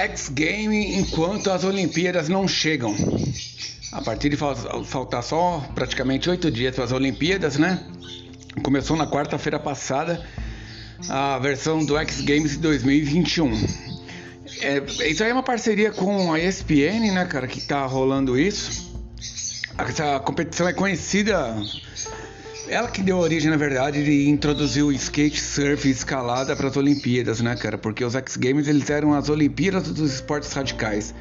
X Game enquanto as Olimpíadas não chegam. A partir de faltar só praticamente oito dias para as Olimpíadas, né? Começou na quarta-feira passada a versão do X Games 2021. É, isso aí é uma parceria com a ESPN, né, cara, que tá rolando isso. Essa competição é conhecida ela que deu origem, na verdade, de introduzir o skate, surf e escalada para as Olimpíadas, né, cara? Porque os X Games eles eram as Olimpíadas dos esportes radicais.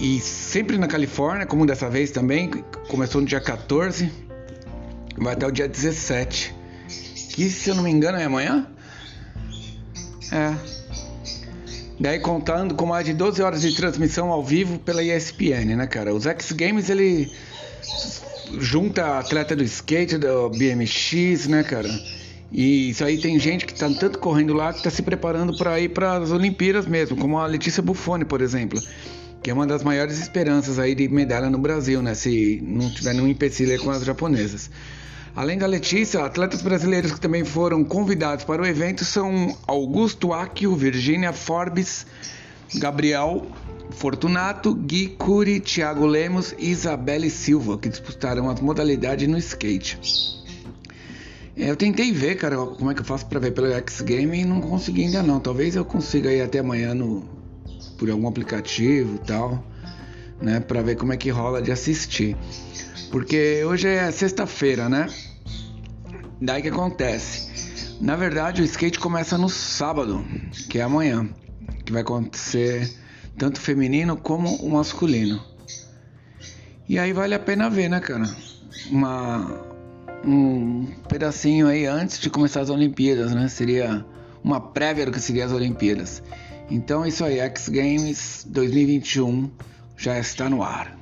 E sempre na Califórnia, como dessa vez também, começou no dia 14, vai até o dia 17. Que, se eu não me engano, é amanhã? É. Daí contando com mais de 12 horas de transmissão ao vivo pela ESPN, né, cara? Os X Games, ele junta atleta do skate, do BMX, né, cara? E isso aí tem gente que tá tanto correndo lá que tá se preparando para ir para as Olimpíadas mesmo, como a Letícia Buffoni, por exemplo, que é uma das maiores esperanças aí de medalha no Brasil, né, se não tiver nenhum empecilho com as japonesas. Além da Letícia, atletas brasileiros que também foram convidados para o evento são Augusto Acchio, Virginia Forbes, Gabriel Fortunato, Gui Curi, Thiago Lemos e Isabelle Silva, que disputaram as modalidades no skate. É, eu tentei ver, cara, como é que eu faço para ver pelo X Game e não consegui ainda não. Talvez eu consiga ir até amanhã no por algum aplicativo e tal, né, para ver como é que rola de assistir. Porque hoje é sexta-feira, né? Daí que acontece. Na verdade, o skate começa no sábado, que é amanhã, que vai acontecer tanto feminino como o masculino. E aí vale a pena ver, né, cara? Uma, um pedacinho aí antes de começar as Olimpíadas, né? Seria uma prévia do que seria as Olimpíadas. Então isso aí, X Games 2021 já está no ar.